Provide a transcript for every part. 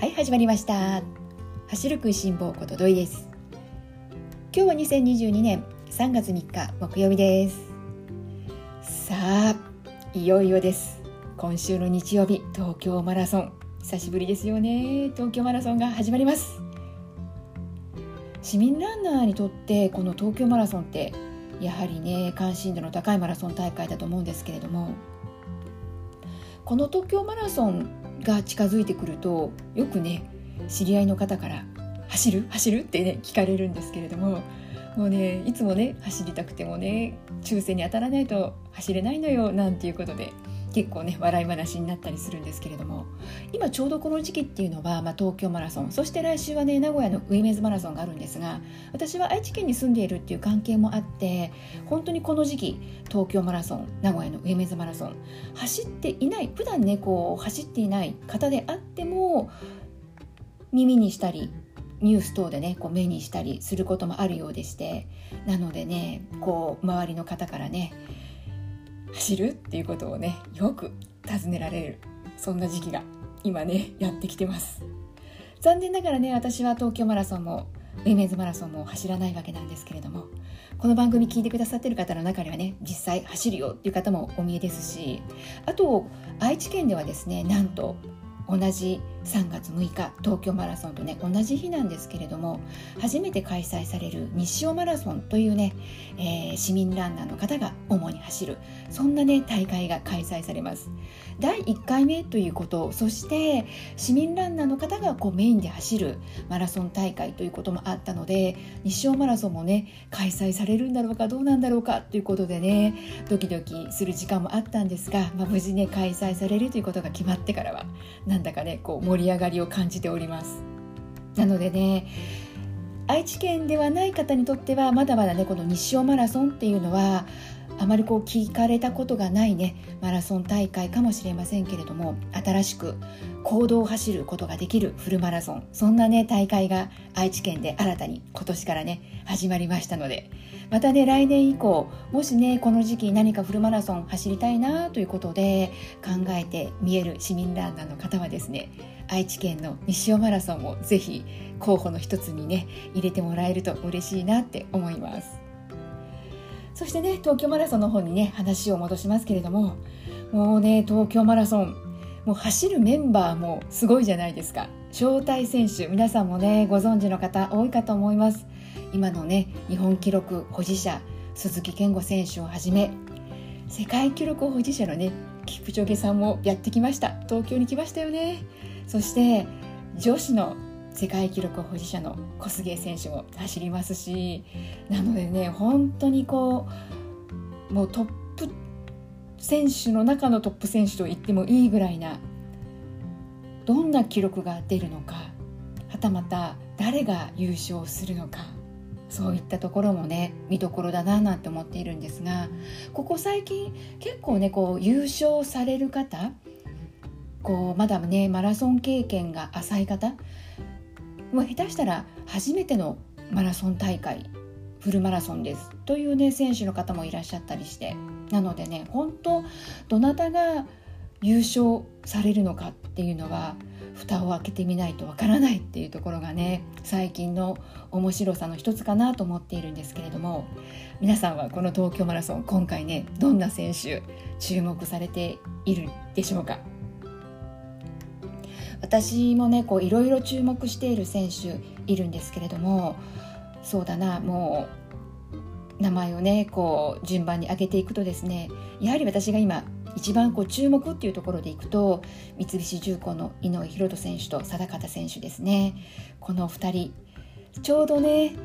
はい始まりました。走る食いしん坊ことどいです。今日は2022年3月3日木曜日です。さあいよいよです。今週の日曜日東京マラソン。久しぶりですよね。東京マラソンが始まります。市民ランナーにとってこの東京マラソンってやはりね関心度の高いマラソン大会だと思うんですけれどもこの東京マラソンが近づいてくるとよくね知り合いの方から「走る？走る?」ってね聞かれるんですけれどももうねいつもね走りたくてもね抽選に当たらないと走れないのよなんていうことで結構ね笑い話になったりするんですけれども今ちょうどこの時期っていうのは、まあ、東京マラソンそして来週はね名古屋のウィメズマラソンがあるんですが私は愛知県に住んでいるっていう関係もあって本当にこの時期東京マラソン名古屋のウィメズマラソン走っていない普段ねこう走っていない方であっても耳にしたりニュース等でねこう目にしたりすることもあるようでしてなのでねこう周りの方からね走るっていうことをねよく尋ねられるそんな時期が今ねやってきてます。残念ながらね私は東京マラソンもウィメンズマラソンも走らないわけなんですけれどもこの番組聞いてくださってる方の中にはね実際走るよっていう方もお見えですしあと愛知県ではですねなんと同じ3月6日東京マラソンとね同じ日なんですけれども初めて開催される日照マラソンというね、えー、市民ランナーの方が主に走るそんなね大会が開催されます。第1回目ということそして市民ランナーの方がこうメインで走るマラソン大会ということもあったので日照マラソンもね開催されるんだろうかどうなんだろうかということでねドキドキする時間もあったんですが、まあ、無事ね開催されるということが決まってからはなんだかねこう盛り上がりを感じております。なのでね愛知県ではない方にとってはまだまだねこの日照マラソンっていうのはあまりこう聞かれたことがないねマラソン大会かもしれませんけれども新しく行動を走ることができるフルマラソンそんなね大会が愛知県で新たに今年からね始まりましたのでまたね来年以降もしねこの時期何かフルマラソン走りたいなということで考えて見える市民ランナーの方はですね愛知県の西尾マラソンもぜひ候補の一つにね入れてもらえると嬉しいなって思います。そしてね東京マラソンの方にね話を戻しますけれどももうね東京マラソンもう走るメンバーもすごいじゃないですか。招待選手皆さんもねご存知の方多いかと思います。今のね日本記録保持者鈴木健吾選手をはじめ世界記録保持者のねキプチョゲさんもやってきました。東京に来ましたよね。そして女子の世界記録保持者の小菅選手も走りますしなのでね本当にこうもうトップ選手の中のトップ選手と言ってもいいぐらいなどんな記録が出るのかはたまた誰が優勝するのかそういったところもね見どころだななんて思っているんですがここ最近結構ねこう優勝される方こうまだねマラソン経験が浅い方もう下手したら初めてのマラソン大会フルマラソンですというね選手の方もいらっしゃったりしてなのでね本当どなたが優勝されるのかっていうのは蓋を開けてみないとわからないっていうところがね最近の面白さの一つかなと思っているんですけれども皆さんはこの東京マラソン今回ねどんな選手注目されているでしょうか？私もねいろいろ注目している選手いるんですけれどもそうだなもう名前をねこう順番に上げていくとですねやはり私が今一番こう注目っていうところでいくと三菱重工の井上大翔選手と定方選手ですね。この2人ちょうどね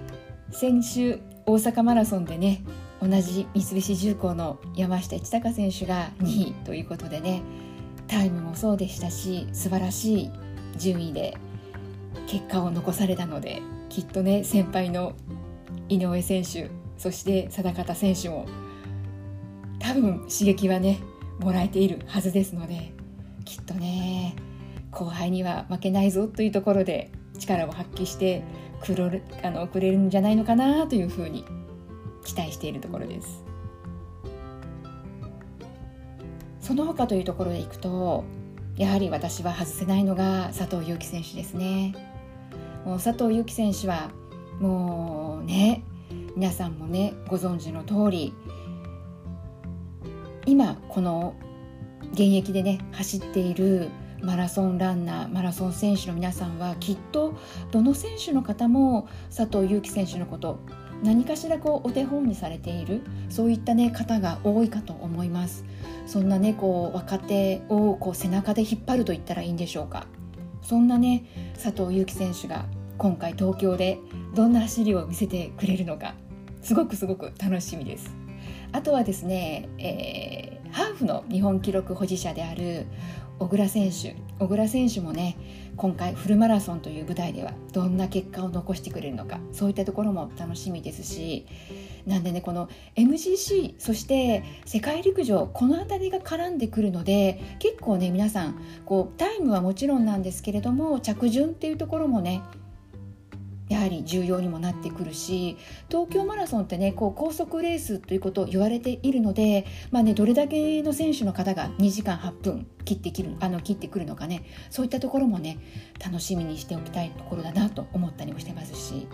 先週大阪マラソンでね同じ三菱重工の山下一貴選手が2位ということでねタイムもそうでしたし素晴らしい順位で結果を残されたのできっとね先輩の井上選手そして定方選手も多分刺激はねもらえているはずですのできっとね後輩には負けないぞというところで力を発揮してくろあのくれるんじゃないのかなというふうに期待しているところです。その他というところでいくとやはり私は外せないのが佐藤悠基選手ですね。もう佐藤悠基選手はもうね皆さんもねご存知の通り今この現役でね走っているマラソンランナーマラソン選手の皆さんはきっとどの選手の方も佐藤悠基選手のこと何かしらこうお手本にされているそういったね方が多いかと思います。そんなねこう若手をこう背中で引っ張ると言ったらいいんでしょうか。そんなね佐藤悠基選手が今回東京でどんな走りを見せてくれるのか。すごくすごく楽しみです。あとはですね、えー、ハーフの日本記録保持者である小倉選手小倉選手もね今回フルマラソンという舞台ではどんな結果を残してくれるのかそういったところも楽しみですしなんでねこの MGC そして世界陸上この辺りが絡んでくるので結構ね皆さんこうタイムはもちろんなんですけれども着順っていうところもねやはり重要にもなってくるし東京マラソンってねこう高速レースということを言われているので、まあね、どれだけの選手の方が2時間8分切ってきるあの切ってくるのかねそういったところもね楽しみにしておきたいところだなと思ったりもしてますし。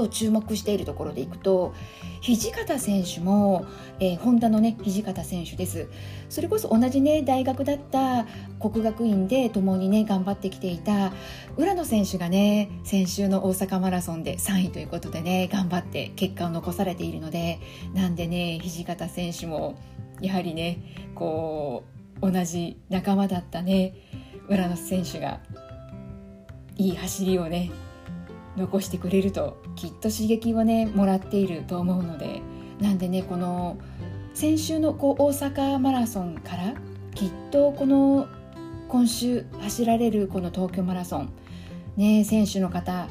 と注目しているところでいくと土方選手も、えー、ホンダのね土方選手です。それこそ同じね大学だった国学院で共にね頑張ってきていた浦野選手がね先週の大阪マラソンで3位ということでね頑張って結果を残されているのでなんでね土方選手もやはりねこう同じ仲間だったね浦野選手がいい走りをね残してくれるときっと刺激をねもらっていると思うのでなんでねこの先週のこう大阪マラソンからきっとこの今週走られるこの東京マラソンね選手の方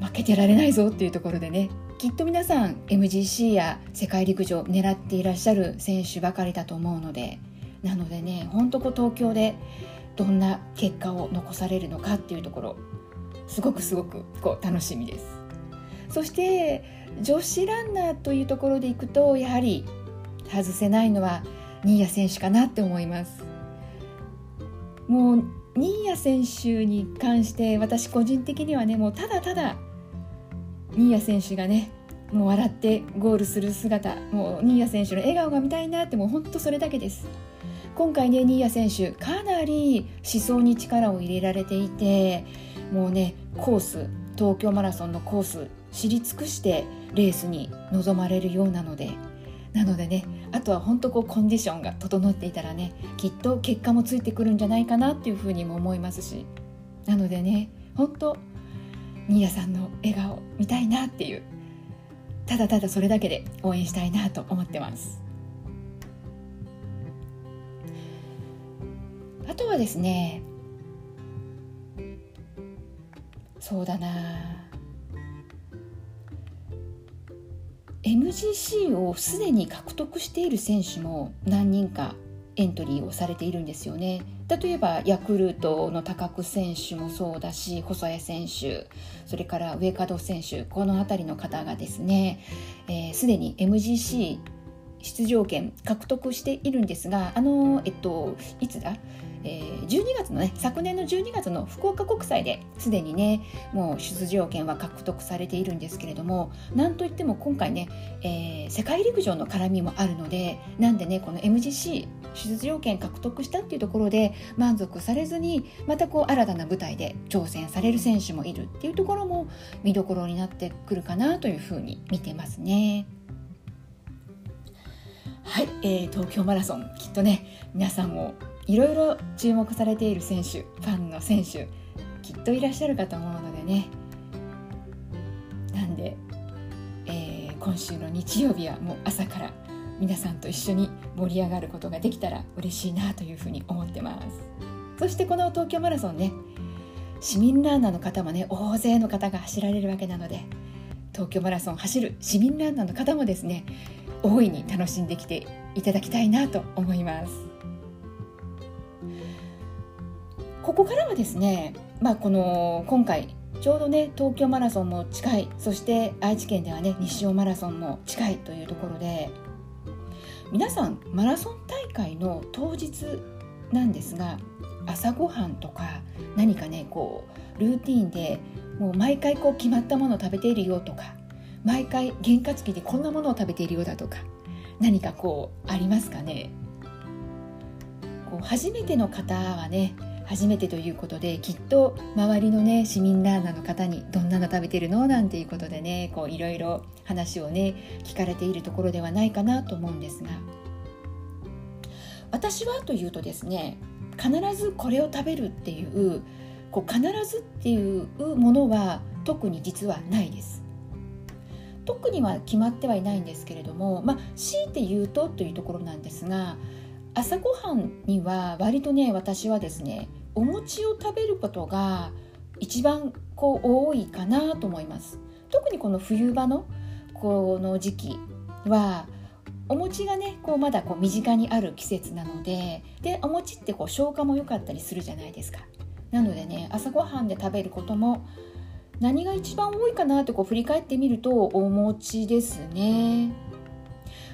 負けてられないぞっていうところでねきっと皆さん MGC や世界陸上狙っていらっしゃる選手ばかりだと思うのでなのでねほんとこう東京でどんな結果を残されるのかっていうところすごくすごくこう楽しみです。そして女子ランナーというところでいくとやはり外せないのは新谷選手かなって思います。もう新谷選手に関して私個人的にはねもうただただ新谷選手がねもう笑ってゴールする姿もう新谷選手の笑顔が見たいなってもう本当それだけです。今回ね新谷選手かなり思想に力を入れられていてもうねコース東京マラソンのコース知り尽くしてレースに臨まれるようなのでなのでねあとは本当こうコンディションが整っていたらねきっと結果もついてくるんじゃないかなっていうふうにも思いますしなのでね本当新谷さんの笑顔見たいなっていうただただそれだけで応援したいなと思ってます。あとはですねそうだな。MGC をすでに獲得している選手も何人かエントリーをされているんですよね。例えばヤクルトの高久選手もそうだし細谷選手それから上門選手この辺りの方がですねすで、ー、に MGC 出場権獲得しているんですがあのえっといつだ？えー、12月のね昨年の12月の福岡国際ですでにねもう出場権は獲得されているんですけれどもなんといっても今回ね、えー、世界陸上の絡みもあるのでなんでねこの MGC 出場権獲得したっていうところで満足されずにまたこう新たな舞台で挑戦される選手もいるっていうところも見どころになってくるかなというふうに見てますね。はい、えー、東京マラソンきっとね皆さんもいろいろ注目されている選手ファンの選手きっといらっしゃるかと思うのでね。なんで、えー、今週の日曜日はもう朝から皆さんと一緒に盛り上がることができたら嬉しいなというふうに思ってます。そしてこの東京マラソンね市民ランナーの方もね大勢の方が走られるわけなので東京マラソン走る市民ランナーの方もですね大いに楽しんできていただきたいなと思いますここからはですね、まあ、この今回ちょうどね東京マラソンも近いそして愛知県ではね西尾マラソンも近いというところで皆さんマラソン大会の当日なんですが朝ごはんとか何かねこうルーティンでもう毎回こう決まったものを食べているよとか毎回験担ぎでこんなものを食べているようだとか何かこうありますかね?こう初めての方はね初めてということできっと周りのね市民ラーナーの方にどんなの食べてるの？なんていうことでねこういろいろ話をね聞かれているところではないかなと思うんですが私はというとですね必ずこれを食べるっていうこう必ずっていうものは特に実はないです。特には決まってはいないんですけれども、まあ、強いて言うとというところなんですが朝ごはんには割とね私はですねお餅を食べることが一番こう多いかなと思います。特にこの冬場のこの時期はお餅がねこうまだこう身近にある季節なのででお餅ってこう消化も良かったりするじゃないですか。なのでね朝ごはんで食べることも何が一番多いかなってこう振り返ってみるとお餅ですね。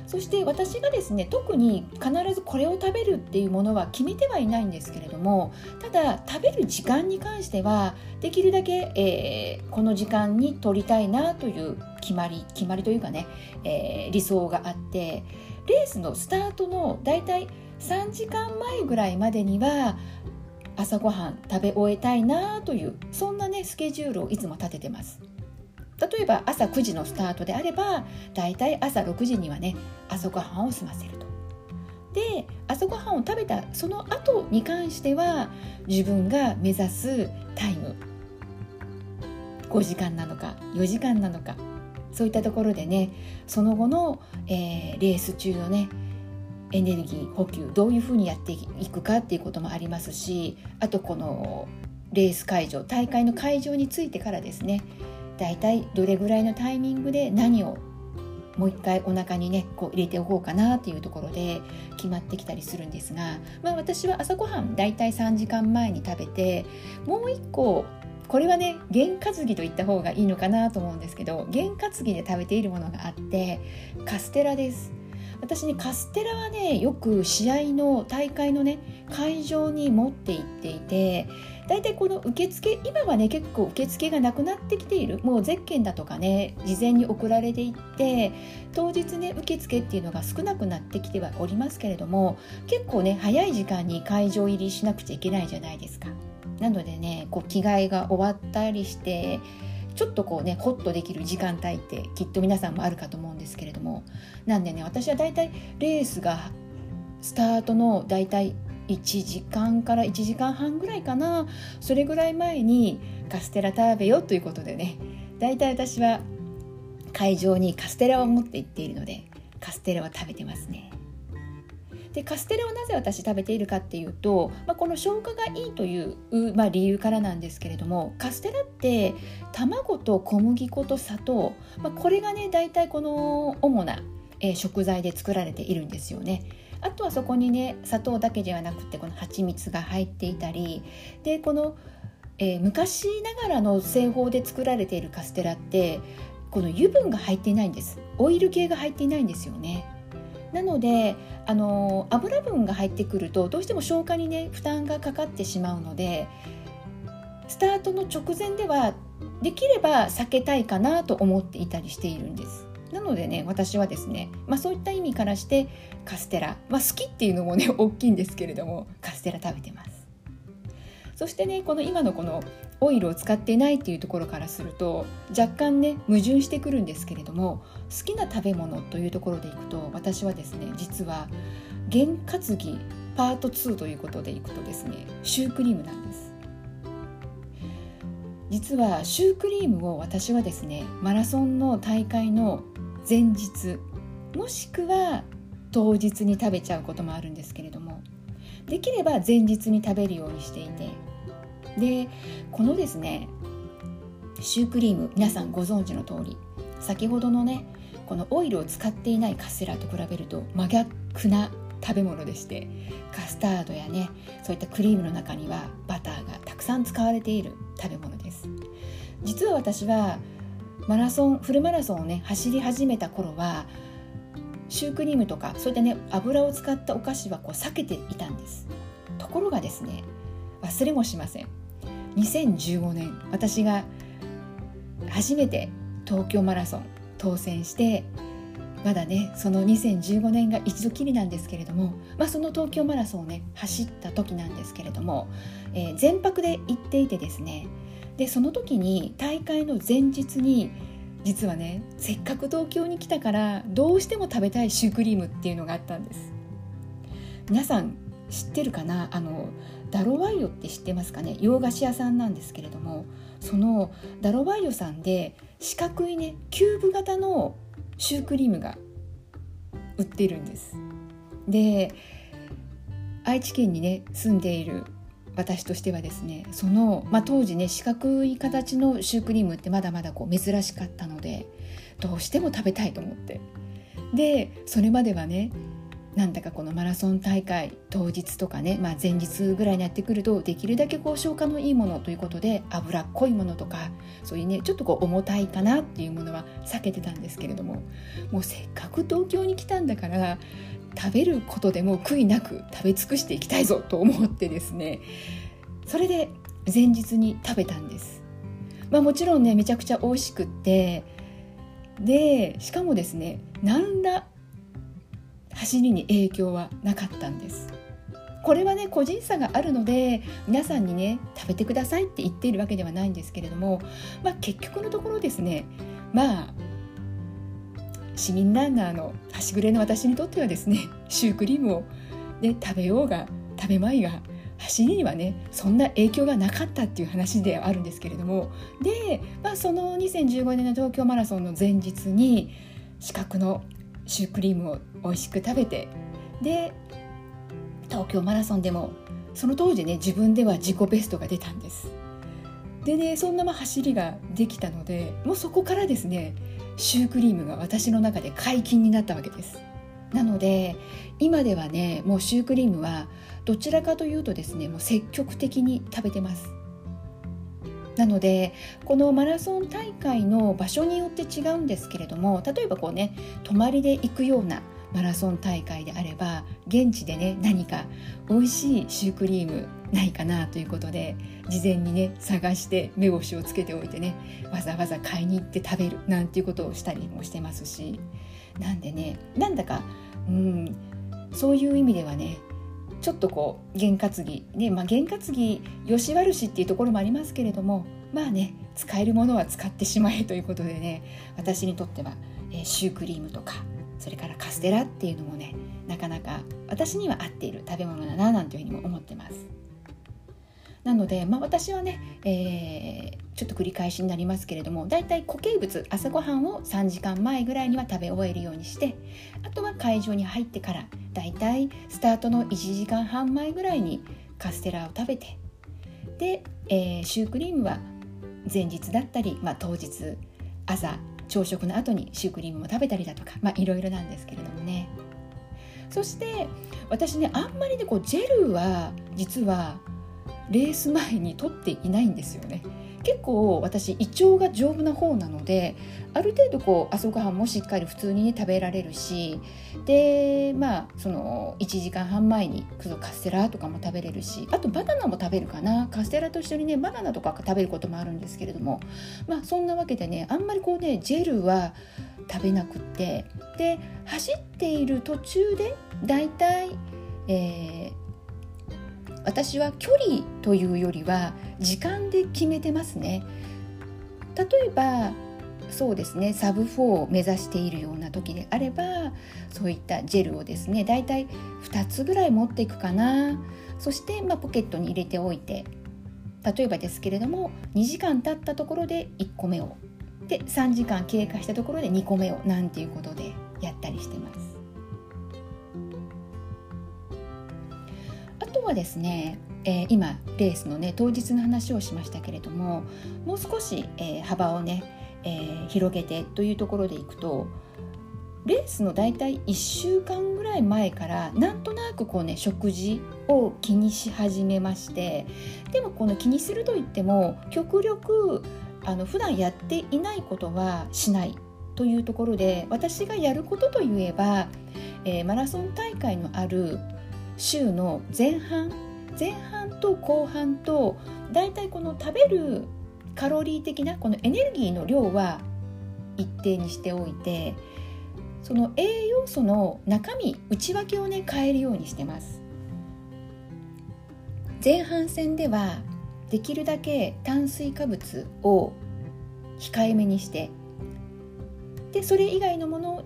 そして私がですね特に必ずこれを食べるっていうものは決めてはいないんですけれどもただ食べる時間に関してはできるだけ、えー、この時間に取りたいなという決まり決まりというかね、えー、理想があってレースのスタートのだいたい3時間前ぐらいまでには朝ごはん食べ終えたいなというそんなねスケジュールをいつも立ててます。例えば朝9時のスタートであればだいたい朝6時にはね朝ごはんを済ませると。で朝ごはんを食べたその後に関しては自分が目指すタイム5時間なのか4時間なのかそういったところでねその後の、えー、レース中のねエネルギー補給どういうふうにやっていくかっていうこともありますしあとこのレース会場大会の会場についてからですね大体どれぐらいのタイミングで何をもう一回お腹にねこう入れておこうかなっていうところで決まってきたりするんですが、まあ、私は朝ごはん大体3時間前に食べてもう一個これはね験担ぎと言った方がいいのかなと思うんですけど験担ぎで食べているものがあってカステラです。私ねカステラはねよく試合の大会のね会場に持って行っていて大体この受付今はね結構受付がなくなってきているもうゼッケンだとかね事前に送られていって当日ね受付っていうのが少なくなってきてはおりますけれども結構ね早い時間に会場入りしなくちゃいけないじゃないですか。なのでねこう着替えが終わったりしてちょっとこうねホッとできる時間帯ってきっと皆さんもあるかと思うんですけれどもなんでね私はだいたいレースがスタートのだいたい1時間から1時間半ぐらいかなそれぐらい前にカステラ食べよということでねだいたい私は会場にカステラを持って行っているのでカステラは食べてますね。でカステラをなぜ私食べているかっていうと、まあ、この消化がいいという、まあ、理由からなんですけれどもカステラって卵と小麦粉と砂糖、まあ、これがね大体この主な、えー、食材で作られているんですよね。あとはそこにね砂糖だけではなくてこの蜂蜜が入っていたりでこの、えー、昔ながらの製法で作られているカステラってこの油分が入っていないんです。オイル系が入っていないんですよね。なのであの油分が入ってくるとどうしても消化にね負担がかかってしまうのでスタートの直前ではできれば避けたいかなと思っていたりしているんです。なのでね私はですね、まあ、そういった意味からしてカステラ、まあ、好きっていうのもね 大きいんですけれどもカステラ食べてます。そしてねこの今のこのオイルを使ってないっていうところからすると若干ね矛盾してくるんですけれども好きな食べ物というところでいくと私はですね実は験担ぎパート2ということでいくとですねシュークリームなんです。実はシュークリームを私はですねマラソンの大会の前日もしくは当日に食べちゃうこともあるんですけれどもできれば前日に食べるようにしていてでこのですねシュークリーム皆さんご存知の通り先ほどのねこのオイルを使っていないカステラと比べると真逆な食べ物でしてカスタードやねそういったクリームの中にはバターがたくさん使われている食べ物です。実は私はマラソンフルマラソンをね走り始めた頃はシュークリームとかそういったね油を使ったお菓子はこう避けていたんです。ところがですね忘れもしません。2015年私が初めて東京マラソン当選してまだねその2015年が一度きりなんですけれども、まあ、その東京マラソンをね走った時なんですけれども、えー、全泊で行っていてですねでその時に大会の前日に実はねせっかく東京に来たからどうしても食べたいシュークリームっていうのがあったんです。皆さん知ってるかな？あのダロワイヨって知ってますかね？洋菓子屋さんなんですけれどもそのダロワイヨさんで四角いねキューブ型のシュークリームが売ってるんです。で愛知県にね住んでいる私としてはですねその、まあ、当時ね四角い形のシュークリームってまだまだこう珍しかったのでどうしても食べたいと思って。でそれまではねなんだかこのマラソン大会当日とかね、まあ、前日ぐらいにやってくるとできるだけこう消化のいいものということで脂っこいものとかそういうねちょっとこう重たいかなっていうものは避けてたんですけれどももうせっかく東京に来たんだから食べることでも悔いなく食べ尽くしていきたいぞと思ってですねそれで前日に食べたんです。まあ、もちろんねめちゃくちゃ美味しくってでしかもですね何ら走りに影響はなかったんですこれはね個人差があるので皆さんにね食べてくださいって言っているわけではないんですけれども、まあ、結局のところですねまあ市民ランナーの端くれの私にとってはですね シュークリームを、ね、食べようが食べまいが走りにはねそんな影響がなかったっていう話ではあるんですけれども。で、まあ、その2015年の東京マラソンの前日に四角のシュークリームを美味しく食べてで東京マラソンでもその当時ね自分では自己ベストが出たんです。でねそんなま走りができたのでもうそこからですねシュークリームが私の中で解禁になったわけです。なので今ではねもうシュークリームはどちらかというとですねもう積極的に食べてます。なのでこのマラソン大会の場所によって違うんですけれども例えばこうね泊まりで行くようなマラソン大会であれば現地でね何か美味しいシュークリームないかなということで事前にね探して目星をつけておいてねわざわざ買いに行って食べるなんていうことをしたりもしてますし。なんでねなんだかうんそういう意味ではねちょっとこう験担ぎねまあ験担ぎよし悪しっていうところもありますけれどもまあね使えるものは使ってしまえということでね私にとっては、えー、シュークリームとかそれからカステラっていうのもねなかなか私には合っている食べ物だななんていうふうにも思ってます。なので、まあ、私はね、えー、ちょっと繰り返しになりますけれどもだいたい固形物朝ごはんを3時間前ぐらいには食べ終えるようにしてあとは会場に入ってからだいたいスタートの1時間半前ぐらいにカステラを食べてで、えー、シュークリームは前日だったり、まあ、当日朝朝食の後にシュークリームも食べたりだとか、まあ、いろいろなんですけれどもね。そして私ねあんまりねこうジェルは実はレース前に取っていないんですよね。結構私胃腸が丈夫な方なのである程度こう朝ごはんもしっかり普通にね食べられるしでまあその1時間半前にカステラとかも食べれるしあとバナナも食べるかな。カステラと一緒にねバナナとか食べることもあるんですけれどもまあそんなわけでねあんまりこうねジェルは食べなくってで走っている途中でだいたいえー私は距離というよりは時間で決めてますね。例えばそうですねサブ4を目指しているような時であればそういったジェルをですねだいたい2つぐらい持っていくかな。そして、まあ、ポケットに入れておいて例えばですけれども2時間経ったところで1個目を。で3時間経過したところで2個目をなんていうことでやったりしてます。とはですね、えー、今レースのね当日の話をしましたけれどももう少し、えー、幅をね、えー、広げてというところでいくとレースの大体1週間ぐらい前からなんとなくこうね食事を気にし始めましてでもこの気にするといっても極力あの普段やっていないことはしない。というところで私がやることといえば、えー、マラソン大会のある週の前半前半と後半とだいたいこの食べるカロリー的なこのエネルギーの量は一定にしておいてその栄養素の中身内訳をね変えるようにしてます。前半戦ではできるだけ炭水化物を控えめにしてでそれ以外のもの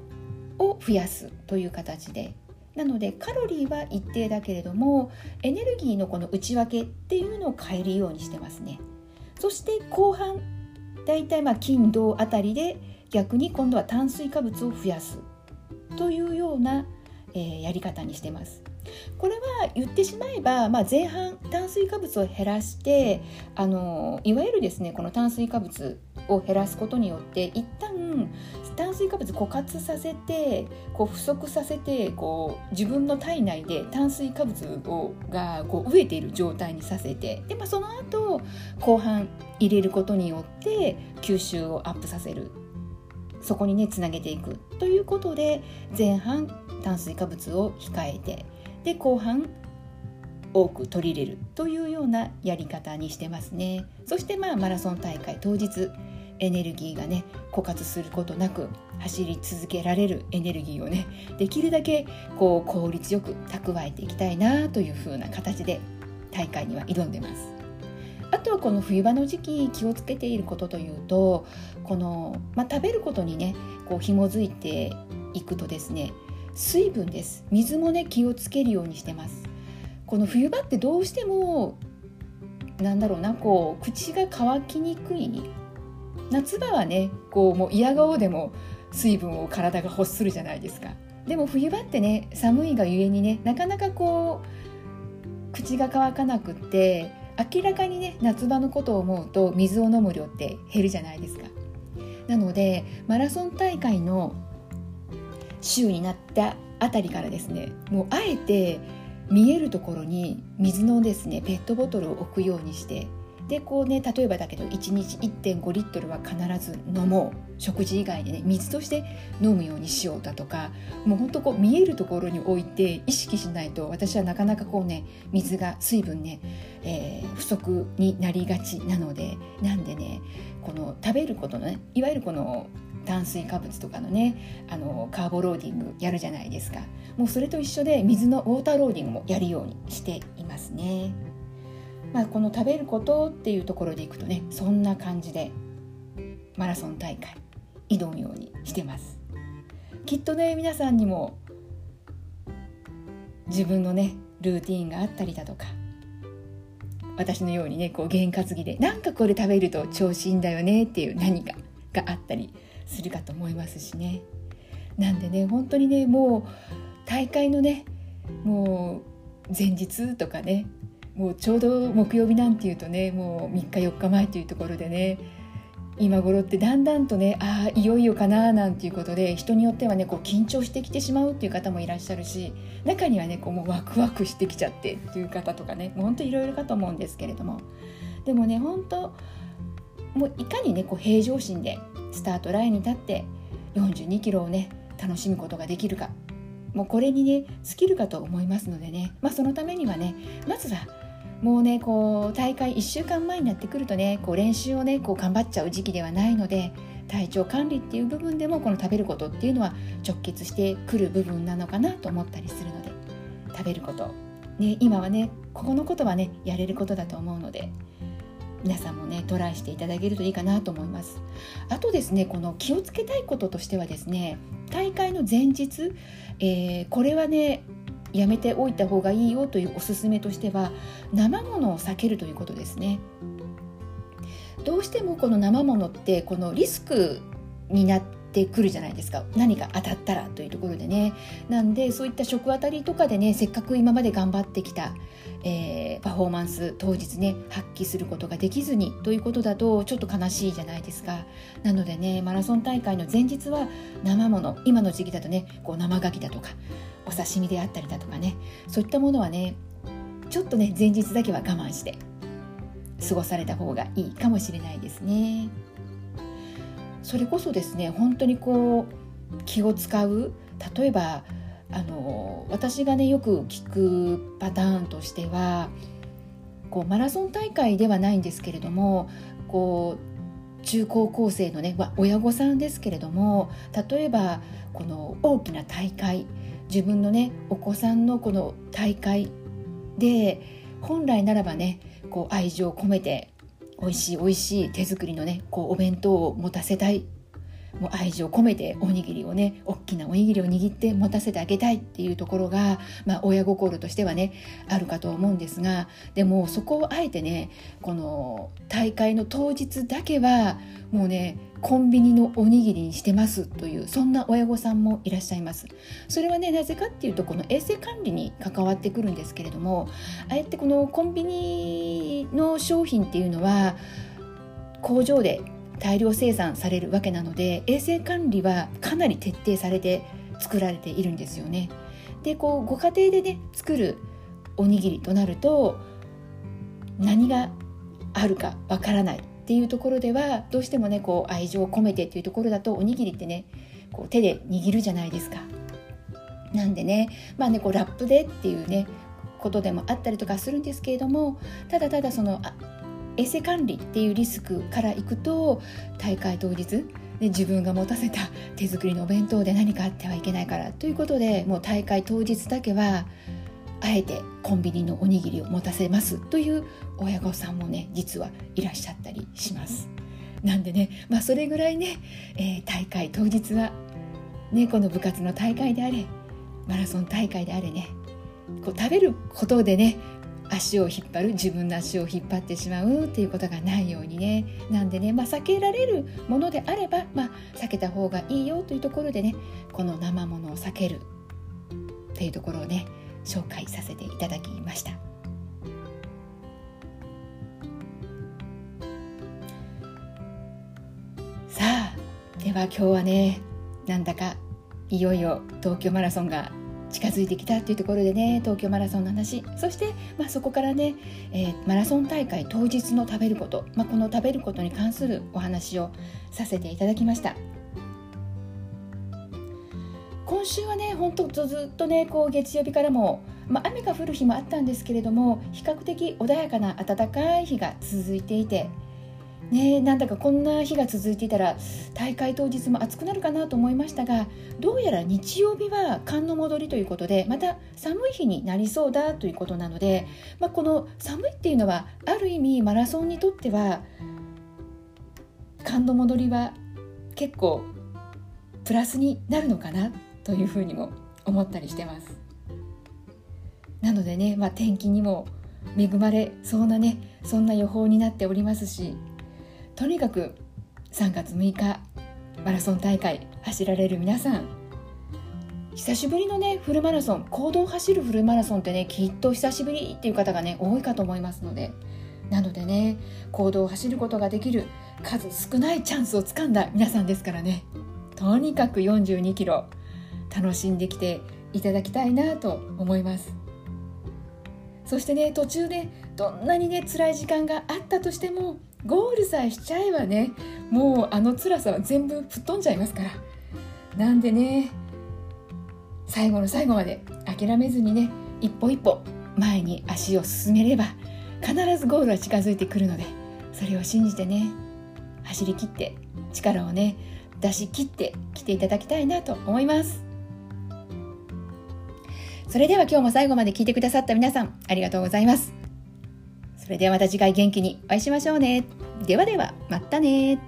を増やすという形でなのでカロリーは一定だけれどもエネルギーのこの内訳っていうのを変えるようにしてますね。そして後半だいたいまあ金土あたりで逆に今度は炭水化物を増やす。というような、えー、やり方にしてます。これは言ってしまえば、まあ、前半炭水化物を減らしてあのいわゆるですねこの炭水化物を減らすことによって一旦炭水化物枯渇させてこう不足させてこう自分の体内で炭水化物をがこう飢えている状態にさせてで、まあ、その後後半入れることによって吸収をアップさせる。そこにねつなげていく。ということで前半炭水化物を控えてで後半多く取り入れる。というようなやり方にしてますね。そしてまあマラソン大会当日エネルギーがね枯渇することなく走り続けられるエネルギーをねできるだけこう効率よく蓄えていきたいなという風な形で大会には挑んでます。あとはこの冬場の時期気をつけていることというとこの、まあ、食べることにねこう紐づいていくとですね水分です水もね気をつけるようにしてますこの冬場ってどうしてもなんだろうなこう口が乾きにくい夏場はねこうもう嫌顔でも水分を体が欲するじゃないですか。でも冬場ってね寒いがゆえにねなかなかこう口が乾かなくって明らかにね夏場のことを思うと水を飲む量って減るじゃないですか。なのでマラソン大会の週になったあたりからですねもうあえて見えるところに水のですねペットボトルを置くようにしてでこうね例えばだけど1日1.5リットルは必ず飲もう食事以外でね水として飲むようにしようだとかもうほんとこう見えるところに置いて意識しないと私はなかなかこうね水が水分ね、えー、不足になりがちなのでなんでねこの食べることのねいわゆるこの炭水化物とかのねあのカーボローディングやるじゃないですかもうそれと一緒で水のウォーターローディングもやるようにしていますね。まあ、この食べることっていうところでいくとねそんな感じでマラソン大会挑むようにしてます。きっとね皆さんにも自分のねルーティンがあったりだとか私のようにねこう験担ぎでなんかこれ食べると調子いいんだよねっていう何かがあったりするかと思いますしね。なんでね本当にねもう大会のねもう前日とかねもうちょうど木曜日なんていうとねもう3日4日前というところでね今頃ってだんだんとねああいよいよかななんていうことで人によってはねこう緊張してきてしまうっていう方もいらっしゃるし中にはねこうもうワクワクしてきちゃってっていう方とかねもうほんといろいろかと思うんですけれども。でもね本当もういかにねこう平常心でスタートラインに立って42キロをね楽しむことができるか。もうこれにね尽きるかと思いますのでね。まあそのためにはねまずはもうねこう大会1週間前になってくるとねこう練習をねこう頑張っちゃう時期ではないので体調管理っていう部分でもこの食べることっていうのは直結してくる部分なのかなと思ったりするので食べること、ね、今はねここのことはねやれることだと思うので皆さんもねトライしていただけるといいかなと思います。あとですねこの気をつけたいこととしてはですね大会の前日、えー、これはねやめておいた方がいいよというおすすめとしては生ものを避けるということですね。どうしてもこの生ものってこのリスクになってくるじゃないですか。何か当たったらというところでね。なんでそういった食当たりとかでねせっかく今まで頑張ってきた、えー、パフォーマンス当日ね発揮することができずにということだとちょっと悲しいじゃないですか。なのでねマラソン大会の前日は生もの今の時期だとねこう生牡蠣だとかお刺身であったりだとかねそういったものはねちょっとね前日だけは我慢して過ごされた方がいいかもしれないですね。それこそですね本当にこう気を使う。例えばあの私がねよく聞くパターンとしてはこうマラソン大会ではないんですけれどもこう中高校生のね親御さんですけれども例えばこの大きな大会自分のねお子さんのこの大会で本来ならばねこう愛情を込めて美味しい美味しい手作りのねこうお弁当を持たせたい。もう愛情込めておにぎりをね大きなおにぎりを握って持たせてあげたいっていうところが、まあ、親心としてはねあるかと思うんですがでもそこをあえてねこの大会の当日だけはもうねコンビニのおにぎりにしてますというそんな親御さんもいらっしゃいますそれはねなぜかっていうとこの衛生管理に関わってくるんですけれどもああやってこのコンビニの商品っていうのは工場で大量生産されるわけなので衛生管理はかなり徹底されて作られているんですよね。でこうご家庭でね作るおにぎりとなると何があるかわからないっていうところではどうしてもねこう愛情を込めてっていうところだとおにぎりってねこう手で握るじゃないですか。なんでねまあねこうラップでっていうねことでもあったりとかするんですけれどもただただその衛生管理っていうリスクからいくと大会当日で自分が持たせた手作りのお弁当で何かあってはいけないからということでもう大会当日だけはあえてコンビニのおにぎりを持たせますという親御さんもね実はいらっしゃったりします。なんでね、まあ、それぐらいね、えー、大会当日は、ね、この部活の大会であれマラソン大会であれねこう食べることでね足を引っ張る自分の足を引っ張ってしまうっていうことがないようにねなんでね、まあ、避けられるものであれば、まあ、避けた方がいいよというところでねこの生ものを避けるっていうところをね紹介させていただきました。さあでは今日はねなんだかいよいよ東京マラソンが近づいてきたっていうところでね東京マラソンの話。そして、まあ、そこからね、えー、マラソン大会当日の食べること、まあ、この食べることに関するお話をさせていただきました。今週はね本当ずっとねこう月曜日からも、まあ、雨が降る日もあったんですけれども比較的穏やかな暖かい日が続いていてねなんだかこんな日が続いていたら大会当日も暑くなるかなと思いましたがどうやら日曜日は寒の戻りということでまた寒い日になりそうだということなので、まあ、この寒いっていうのはある意味マラソンにとっては寒の戻りは結構プラスになるのかなというふうにも思ったりしてます。なのでね、まあ、天気にも恵まれそうなねそんな予報になっておりますしとにかく3月6日マラソン大会走られる皆さん久しぶりのねフルマラソン行動を走るフルマラソンってねきっと久しぶりっていう方がね多いかと思いますのでなのでね行動を走ることができる数少ないチャンスをつかんだ皆さんですからねとにかく42キロ楽しんできていただきたいなと思います。そしてね途中でどんなにね辛い時間があったとしてもゴールさえしちゃえばねもうあの辛さは全部吹っ飛んじゃいますから。なんでね最後の最後まで諦めずにね一歩一歩前に足を進めれば必ずゴールは近づいてくるのでそれを信じてね走りきって力をね出し切ってきていただきたいなと思います。それでは今日も最後まで聞いてくださった皆さんありがとうございますそれではまた次回元気にお会いしましょうね。ではでは、またね